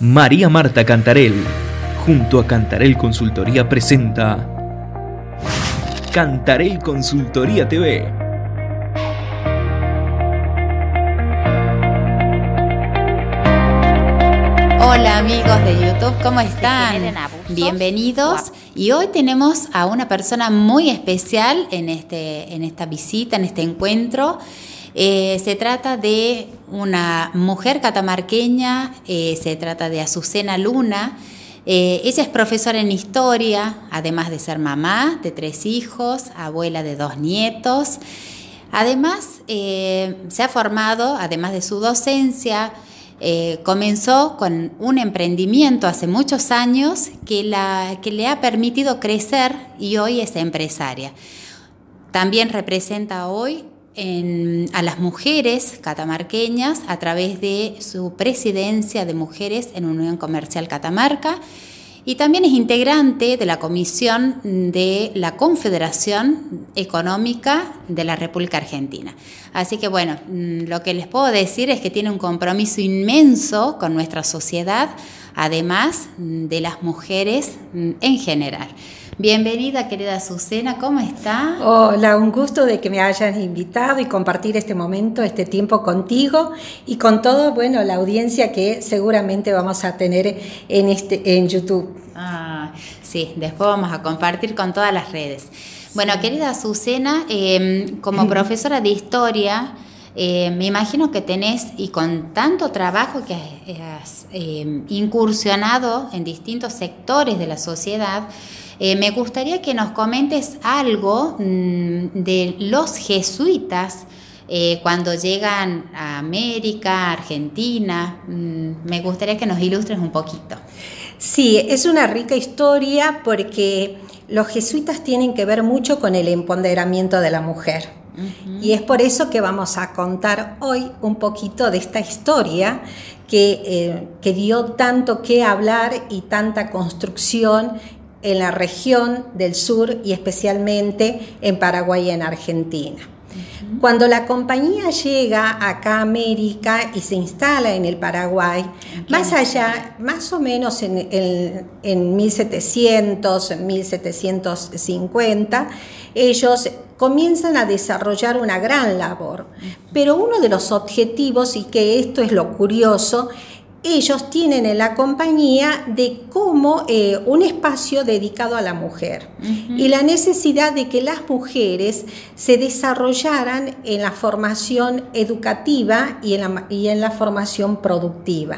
María Marta Cantarel, junto a Cantarel Consultoría presenta Cantarel Consultoría TV. Hola amigos de YouTube, ¿cómo están? Bienvenidos. Y hoy tenemos a una persona muy especial en, este, en esta visita, en este encuentro. Eh, se trata de una mujer catamarqueña, eh, se trata de Azucena Luna. Eh, ella es profesora en historia, además de ser mamá de tres hijos, abuela de dos nietos. Además, se ha formado, además de su docencia, comenzó con un emprendimiento hace muchos años que, la, que le ha permitido crecer y hoy es empresaria. También representa hoy a las mujeres catamarqueñas a través de su presidencia de mujeres en Unión Comercial Catamarca y también es integrante de la comisión de la Confederación Económica de la República Argentina. Así que bueno, mm, lo que les puedo decir es que tiene un compromiso inmenso con nuestra sociedad, además mm, de las mujeres mm, en general. Bienvenida, querida Azucena, ¿cómo está? Hola, un gusto de que me hayan invitado y compartir este momento, este tiempo contigo y con todo, bueno, la audiencia que seguramente vamos a tener en, este, en YouTube. Ah, sí, después vamos a compartir con todas las redes. Bueno, querida Azucena, em, como profesora de historia, eh, me imagino que tenés, y con tanto trabajo que has em, incursionado en distintos sectores de la sociedad, eh, me gustaría que nos comentes algo mm, de los jesuitas eh, cuando llegan a América, Argentina. Mm, me gustaría que nos ilustres un poquito. Sí, es una rica historia porque los jesuitas tienen que ver mucho con el empoderamiento de la mujer. Y es por eso que vamos a contar hoy un poquito de esta historia que, eh, que dio tanto que hablar y tanta construcción en la región del sur y especialmente en Paraguay y en Argentina. Cuando la compañía llega acá a América y se instala en el Paraguay, más allá, más o menos en, en 1700, 1750, ellos comienzan a desarrollar una gran labor. Pero uno de los objetivos, y que esto es lo curioso, ellos tienen en la compañía de cómo eh, un espacio dedicado a la mujer. Y la necesidad de que las mujeres se desarrollaran en la formación educativa y en la, y en la formación productiva,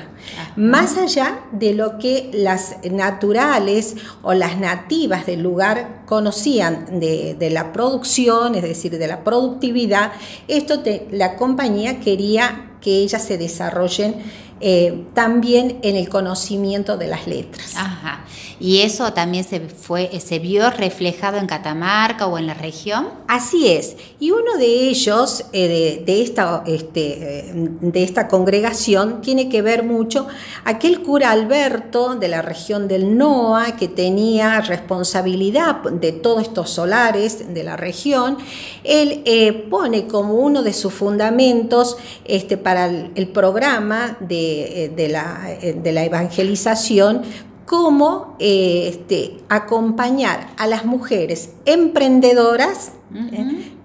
más allá de lo que las naturales o las nativas del lugar conocían de, la producción, es decir, de la productividad, esto la compañía quería que ellas se desarrollen eh, también en el conocimiento de las letras. Ajá. ¿Y eso también se, fue, se vio reflejado en Catamarca o en la región? Así es. Y uno de ellos, eh, de, esta, este, de esta congregación, tiene que ver mucho aquel cura Alberto de la región del NOA, que tenía responsabilidad de todos estos solares de la región. Él eh, pone como uno de sus fundamentos este, para el programa de eh, de, la, eh, de la evangelización, cómo eh, este, acompañar a las mujeres emprendedoras,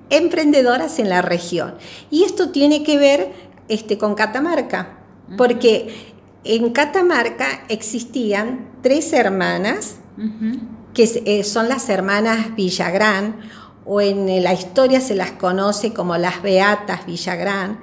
emprendedoras en la región. Y esto tiene que ver este, con Catamarca, porque en Catamarca existían tres hermanas, que son las hermanas Villagrán, o en la historia se las conoce como las Beatas Villagrán.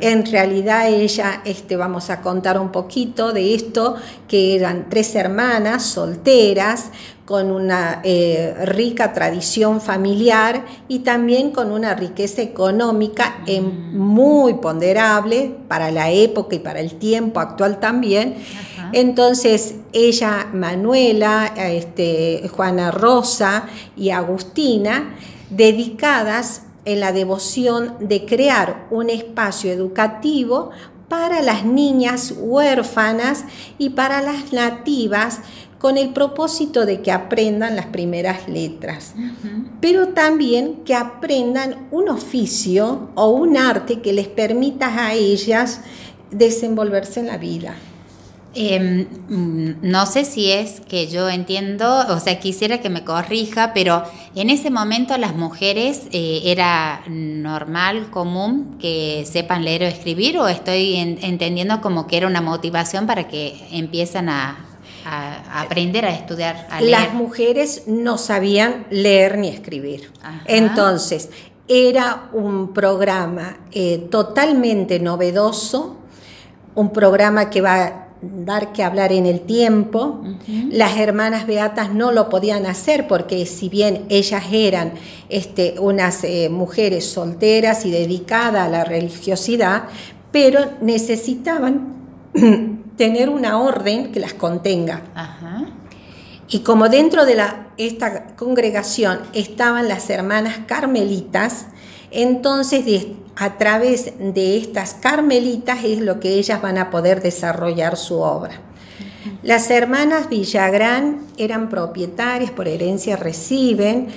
En realidad ella, este, vamos a contar un poquito de esto, que eran tres hermanas solteras, con una eh, rica tradición familiar y también con una riqueza económica mm. muy ponderable para la época y para el tiempo actual también. Entonces ella, Manuela, este, Juana Rosa y Agustina, dedicadas en la devoción de crear un espacio educativo para las niñas huérfanas y para las nativas con el propósito de que aprendan las primeras letras, pero también que aprendan un oficio o un arte que les permita a ellas desenvolverse en la vida. Em, mm, no sé si es que yo entiendo, o sea, quisiera que me corrija, pero en ese momento las mujeres eh, era normal, común que sepan leer o escribir, o estoy entendiendo como que era una motivación para que empiezan a, aprender a estudiar. A leer. Las mujeres no sabían leer ni escribir. Entonces, era un programa eh, totalmente novedoso, un programa que va dar que hablar en el tiempo. Las hermanas beatas no lo podían hacer porque si bien ellas eran este, unas eh, mujeres solteras y dedicadas a la religiosidad, pero necesitaban tener una orden que las contenga. Y como dentro de la, esta congregación estaban las hermanas carmelitas, entonces a través de estas carmelitas es lo que ellas van a poder desarrollar su obra. Las hermanas Villagrán eran propietarias, por herencia reciben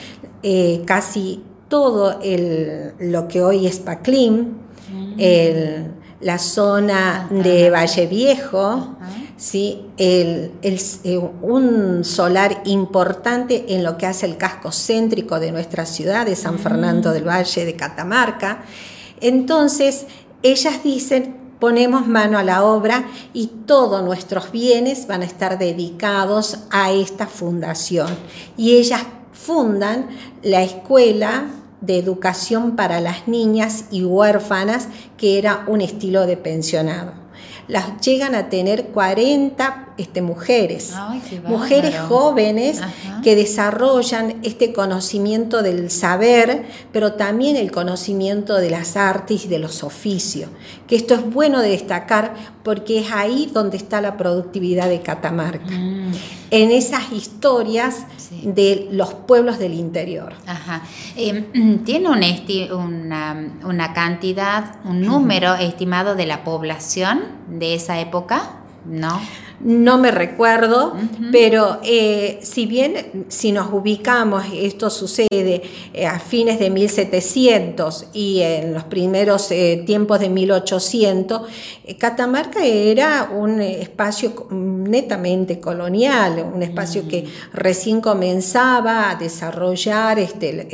eh, casi todo lo que hoy es Paclim, mm. la zona de Valle Viejo, ¿sí? El, eh, un solar importante en lo que hace el casco céntrico de nuestra ciudad, de San Fernando del Valle, de Catamarca. Entonces, ellas dicen, ponemos mano a la obra y todos nuestros bienes van a estar dedicados a esta fundación. Y ellas fundan la escuela de educación para las niñas y huérfanas, que era un estilo de pensionado las llegan a tener 40 este, mujeres, mujeres jóvenes que desarrollan este conocimiento del saber, pero también el conocimiento de las artes y de los oficios, que esto es bueno de destacar porque es ahí donde está la productividad de Catamarca, mm. en esas historias de los pueblos del interior. Em, ¿Tiene una, una cantidad, un número estimado de la población de esa época? ¿No? No me recuerdo, pero eh, si bien si nos ubicamos, esto sucede eh, a fines de 1700 y en los primeros eh, tiempos de 1800, Catamarca era un espacio netamente colonial, un espacio que recién comenzaba a desarrollar este,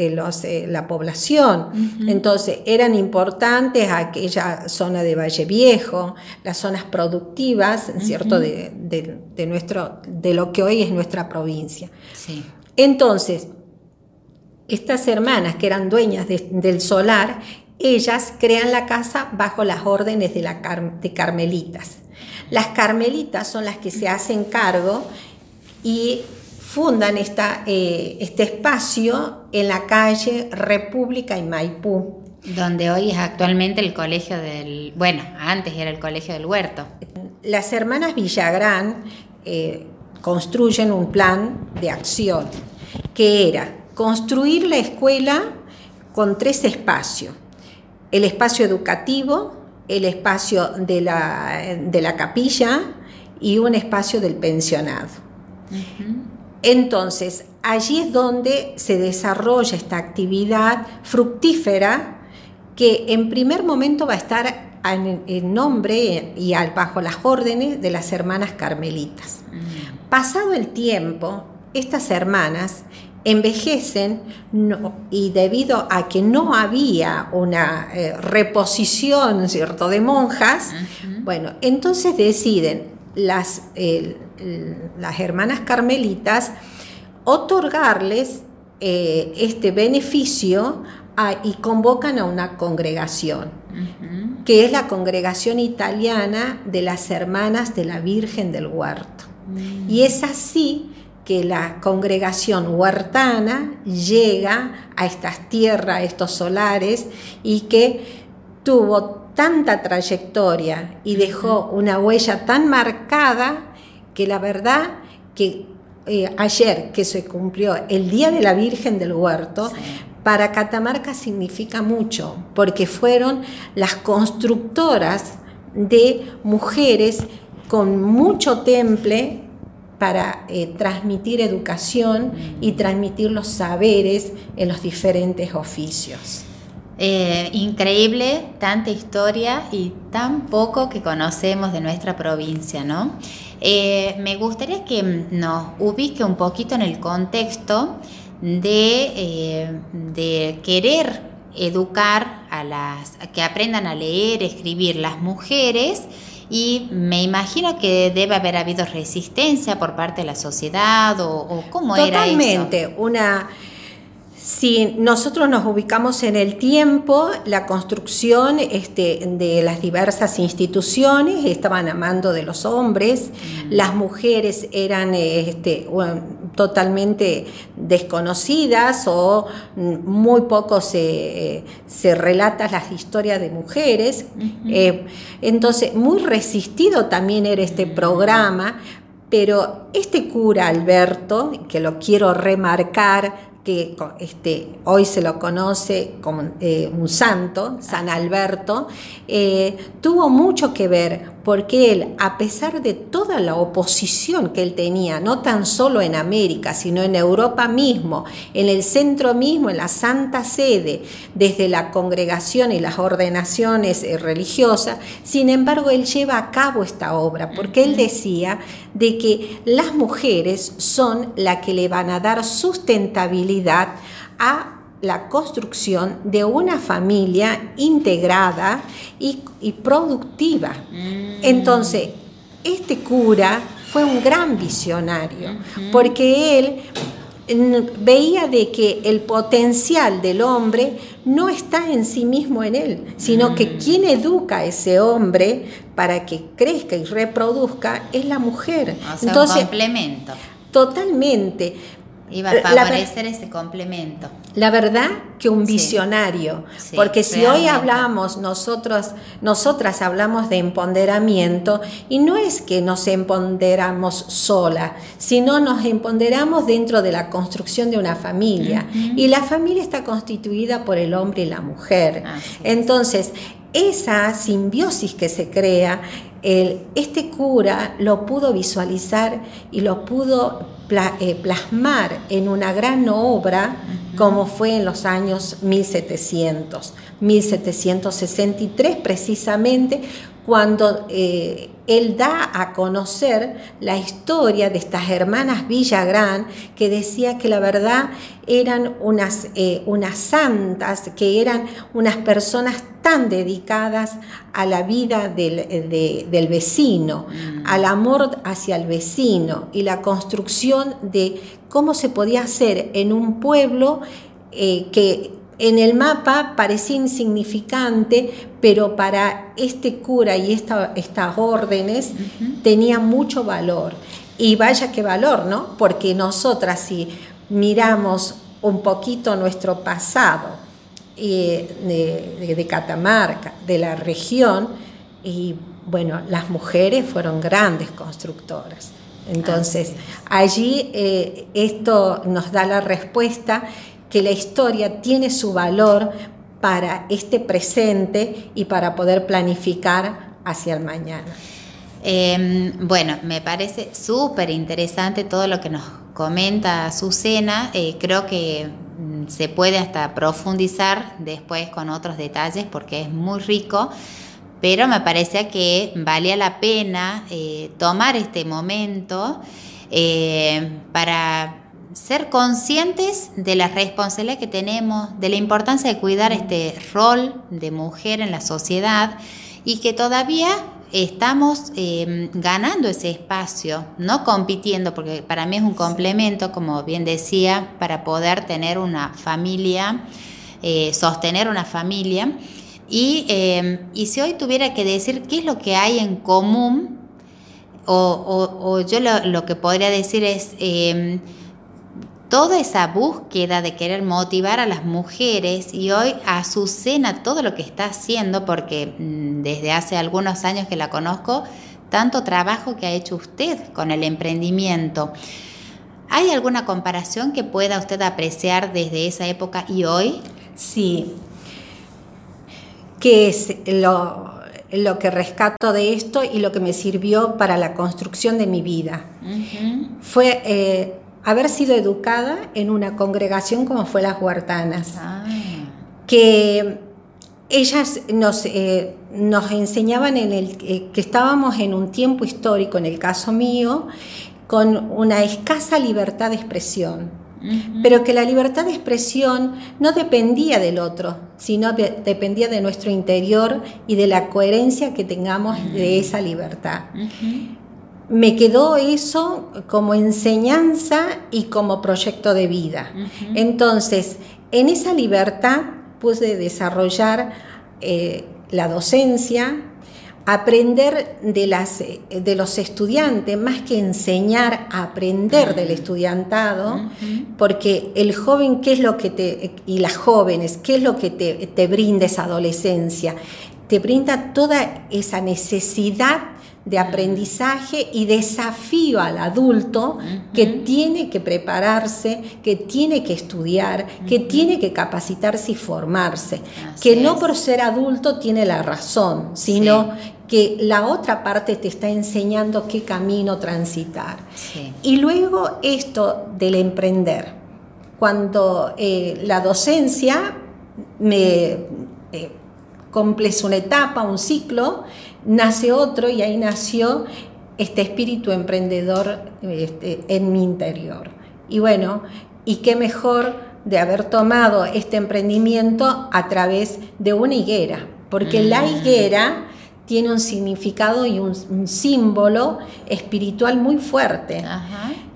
la población. Entonces eran importantes aquella zona de Valle Viejo, las zonas productivas, ¿cierto? De, de, nuestro, de lo que hoy es nuestra provincia. Entonces, estas hermanas que eran dueñas del solar, ellas crean la casa bajo las órdenes de, la de carmelitas. Las carmelitas son las que se hacen cargo y fundan esta, eh, este espacio en la calle República y Maipú. Donde hoy es actualmente el colegio del, bueno, antes era el colegio del huerto. Las hermanas Villagrán eh, construyen un plan de acción que era construir la escuela con tres espacios. El espacio educativo, el espacio de la, de la capilla y un espacio del pensionado. Entonces, allí es donde se desarrolla esta actividad fructífera que en primer momento va a estar en, nombre y bajo las órdenes de las hermanas carmelitas. Mm. Pasado el tiempo, estas hermanas envejecen y debido a que no había una eh, reposición ¿cierto? de monjas, bueno, entonces deciden las, las hermanas carmelitas otorgarles eh, este beneficio y convocan a una congregación, que es la congregación italiana de las hermanas de la Virgen del Huerto. Mm. Y es así que la congregación huertana llega a estas tierras, a estos solares, y que tuvo tanta trayectoria y dejó una huella tan marcada que la verdad que eh, ayer que se cumplió el Día de la Virgen del Huerto, para Catamarca significa mucho, porque fueron las constructoras de mujeres con mucho temple para eh, transmitir educación y transmitir los saberes en los diferentes oficios. Eh, increíble, tanta historia y tan poco que conocemos de nuestra provincia, ¿no? Eh, me gustaría que nos ubique un poquito en el contexto de, eh, de querer educar a las que aprendan a leer, escribir las mujeres y me imagino que debe haber habido resistencia por parte de la sociedad o, o cómo era. Totalmente, una si nosotros nos ubicamos en el tiempo, la construcción este, de las diversas instituciones estaban a mando de los hombres, mm. las mujeres eran este, totalmente desconocidas o muy poco se, se relata las historias de mujeres. Eh, entonces, muy resistido también era este programa, pero este cura Alberto, que lo quiero remarcar, que este, hoy se lo conoce como eh, un santo, San Alberto, eh, tuvo mucho que ver porque él, a pesar de toda la oposición que él tenía, no tan solo en América, sino en Europa mismo, en el centro mismo, en la Santa Sede, desde la congregación y las ordenaciones eh, religiosas, sin embargo, él lleva a cabo esta obra, porque él decía de que las mujeres son las que le van a dar sustentabilidad a la construcción de una familia integrada y, productiva. Mm. Entonces, este cura fue un gran visionario, porque él veía de que el potencial del hombre no está en sí mismo en él, sino que mm. quien educa a ese hombre para que crezca y reproduzca es la mujer. Entonces, un complemento. Totalmente. Iba a favorecer ese complemento. La verdad que un visionario, porque si hoy hablamos, nosotros, nosotras hablamos de empoderamiento, y no es que nos empoderamos sola, sino nos empoderamos dentro de la construcción de una familia. Y la familia está constituida por el hombre y la mujer. Entonces, esa simbiosis que se crea, el, este cura lo pudo visualizar y lo pudo eh, plasmar en una gran obra como fue en los años 1700, 1763 precisamente, cuando eh, él da a conocer la historia de estas hermanas Villagrán, que decía que la verdad eran unas, eh, unas santas, que eran unas personas tan dedicadas a la vida del, del vecino, mm. al amor hacia el vecino y la construcción de cómo se podía hacer en un pueblo eh, que en el mapa parecía insignificante, pero para este cura y estas órdenes tenía mucho valor. Y vaya qué valor, ¿no? Porque nosotras si miramos un poquito nuestro pasado eh, de, Catamarca, de la región, y bueno, las mujeres fueron grandes constructoras. Entonces, allí eh, esto nos da la respuesta que la historia tiene su valor para este presente y para poder planificar hacia el mañana. Em, bueno, me parece súper interesante todo lo que nos comenta Azucena. Eh, creo que mm, se puede hasta profundizar después con otros detalles porque es muy rico, pero me parece que valía la pena eh, tomar este momento eh, para ser conscientes de la responsabilidad que tenemos, de la importancia de cuidar este rol de mujer en la sociedad y que todavía estamos em, ganando ese espacio, no compitiendo, porque para mí es un complemento, como bien decía, para poder tener una familia, eh, sostener una familia. Em, y, si hoy tuviera que decir qué es lo que hay en común, o, yo lo, que podría decir es em, toda esa búsqueda de querer motivar a las mujeres y hoy Azucena todo lo que está haciendo, porque mm, desde hace algunos años que la conozco, tanto trabajo que ha hecho usted con el emprendimiento. ¿Hay alguna comparación que pueda usted apreciar desde esa época y hoy? Sí. ¿Qué es lo, lo que rescato de esto y lo que me sirvió para la construcción de mi vida? Fue eh, haber sido educada en una congregación como fue las Huertanas, ah. que ellas nos, eh, nos enseñaban en el, eh, que estábamos en un tiempo histórico, en el caso mío, con una escasa libertad de expresión. Pero que la libertad de expresión no dependía del otro, sino dependía de nuestro interior y de la coherencia que tengamos de esa libertad. Me quedó eso como enseñanza y como proyecto de vida. Entonces, en esa libertad pude desarrollar eh, la docencia, aprender de, las, de los estudiantes, más que enseñar a aprender del estudiantado, porque el joven, ¿qué es lo que te, y las jóvenes, qué es lo que te, te brinda esa adolescencia? Te brinda toda esa necesidad de aprendizaje y desafío al adulto que tiene que prepararse, que tiene que estudiar, que tiene que capacitarse y formarse, que no por ser adulto tiene la razón, sino que la otra parte te está enseñando qué camino transitar. Y luego esto del emprender, cuando eh, la docencia me eh, una etapa, un ciclo, nace otro y ahí nació este espíritu emprendedor este, en mi interior. Y bueno, y qué mejor de haber tomado este emprendimiento a través de una higuera, porque la mm. higuera tiene un significado y un, símbolo espiritual muy fuerte,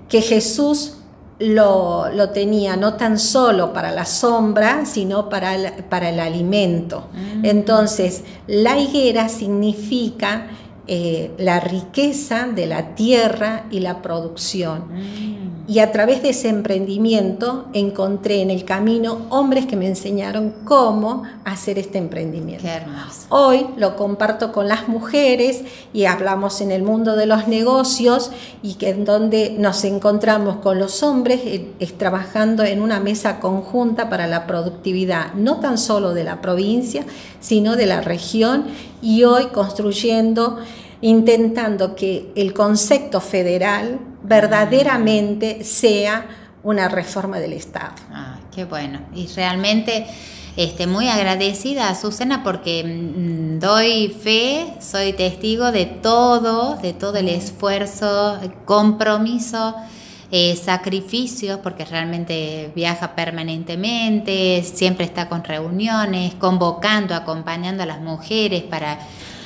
que Jesús lo, tenía no tan solo para la sombra, sino para el, para el alimento. Mm. Entonces, la higuera significa eh, la riqueza de la tierra y la producción. Mm. Y a través de ese emprendimiento encontré en el camino hombres que me enseñaron cómo hacer este emprendimiento. Hoy lo comparto con las mujeres y hablamos en el mundo de los negocios y que en donde nos encontramos con los hombres eh, es trabajando en una mesa conjunta para la productividad, no tan solo de la provincia, sino de la región y hoy construyendo intentando que el concepto federal verdaderamente sea una reforma del Estado. Ah, qué bueno. Y realmente este, muy agradecida a Susana porque mm, doy fe, soy testigo de todo, de todo el esfuerzo, compromiso. Eh, sacrificios, porque realmente viaja permanentemente, siempre está con reuniones, convocando, acompañando a las mujeres para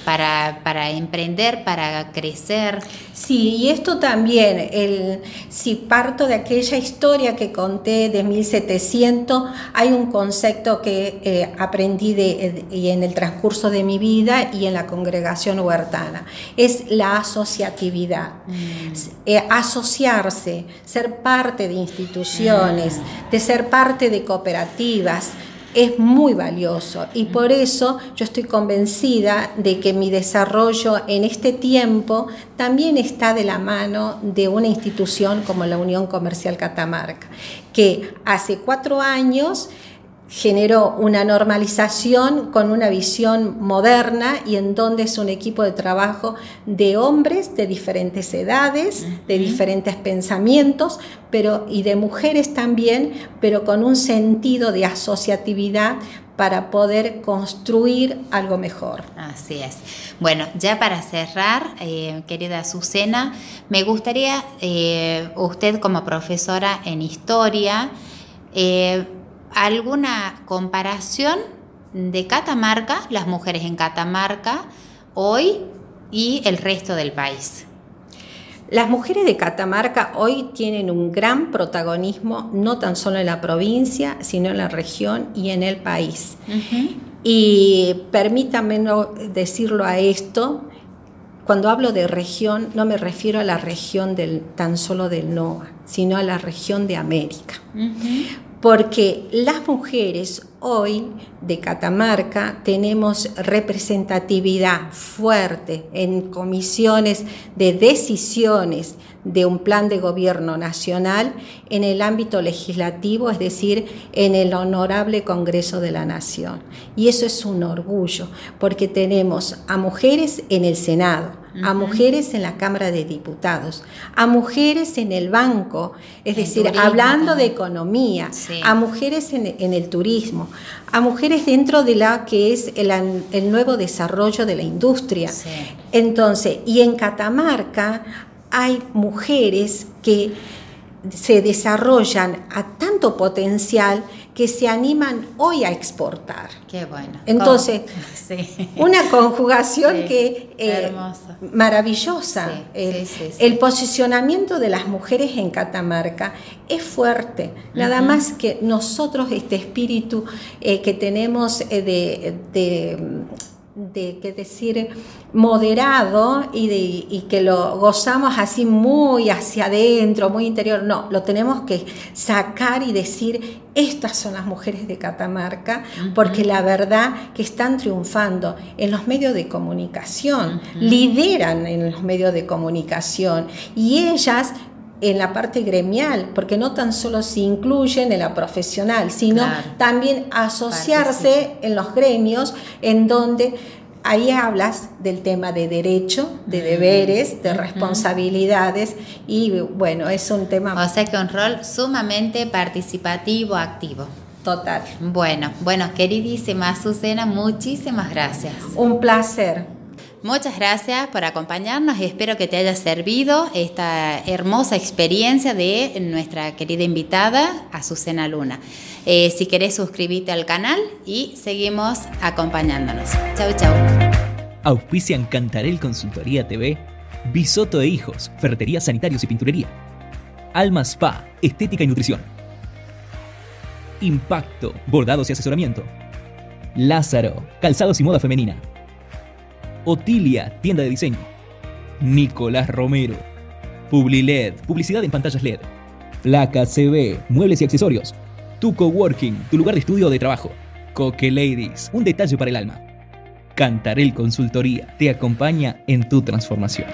para, para emprender, para crecer. Sí, y esto también, el, si parto de aquella historia que conté de 1700, hay un concepto que eh, aprendí de, y en el transcurso de mi vida y en la congregación huertana, es la asociatividad. Mm. Eh, asociarse, ser parte de instituciones, mm. de ser parte de cooperativas, es muy valioso. Y por eso yo estoy convencida de que mi desarrollo en este tiempo también está de la mano de una institución como la Unión Comercial Catamarca, que hace cuatro años generó una normalización con una visión moderna y en donde es un equipo de trabajo de hombres de diferentes edades, de diferentes pensamientos, pero y de mujeres también, pero con un sentido de asociatividad para poder construir algo mejor. Así es. Bueno, ya para cerrar, eh, querida Azucena, me gustaría, eh, usted como profesora en historia, eh, alguna comparación de Catamarca, las mujeres en Catamarca, hoy y el resto del país. Las mujeres de Catamarca hoy tienen un gran protagonismo, no tan solo en la provincia, sino en la región y en el país. Y permítanme decirlo a esto, cuando hablo de región, no me refiero a la región del, tan solo del NOA, sino a la región de América porque las mujeres hoy de Catamarca tenemos representatividad fuerte en comisiones de decisiones de un plan de gobierno nacional en el ámbito legislativo, es decir, en el honorable Congreso de la Nación. Y eso es un orgullo, porque tenemos a mujeres en el Senado, a mujeres en la Cámara de Diputados, a mujeres en el banco, es decir, hablando de economía, a mujeres en, el turismo, a mujeres dentro de la que es el, el nuevo desarrollo de la industria. Entonces, y en Catamarca hay mujeres que se desarrollan a tanto potencial que se animan hoy a exportar. Qué bueno. Entonces, una conjugación que eh, maravillosa. el, posicionamiento de las mujeres en Catamarca es fuerte. Nada más que nosotros este espíritu eh, que tenemos eh, de de qué decir moderado y, de, y que lo gozamos así muy hacia adentro, muy interior. No, lo tenemos que sacar y decir, estas son las mujeres de Catamarca, porque la verdad que están triunfando en los medios de comunicación, lideran en los medios de comunicación y ellas en la parte gremial, porque no tan solo se incluyen en la profesional, sino también asociarse en los gremios en donde ahí hablas del tema de derecho, de deberes, de responsabilidades y bueno, es un tema... O sea que un rol sumamente participativo, activo. Total. Bueno, bueno, queridísima Azucena, muchísimas gracias. Un placer. Muchas gracias por acompañarnos y espero que te haya servido esta hermosa experiencia de nuestra querida invitada, Azucena Luna. Eh, si querés suscribirte al canal y seguimos acompañándonos. Chau, chau. Auspician Cantarel Consultoría TV, Bisoto de Hijos, Ferretería Sanitarios y Pinturería. Alma Spa, Estética y Nutrición. Impacto, Bordados y Asesoramiento. Lázaro, Calzados y Moda Femenina. Otilia, tienda de diseño. Nicolás Romero. Publiled, publicidad en pantallas LED. Placa CB, muebles y accesorios. Tu Coworking, tu lugar de estudio o de trabajo. Coque Ladies, un detalle para el alma. Cantarel Consultoría te acompaña en tu transformación.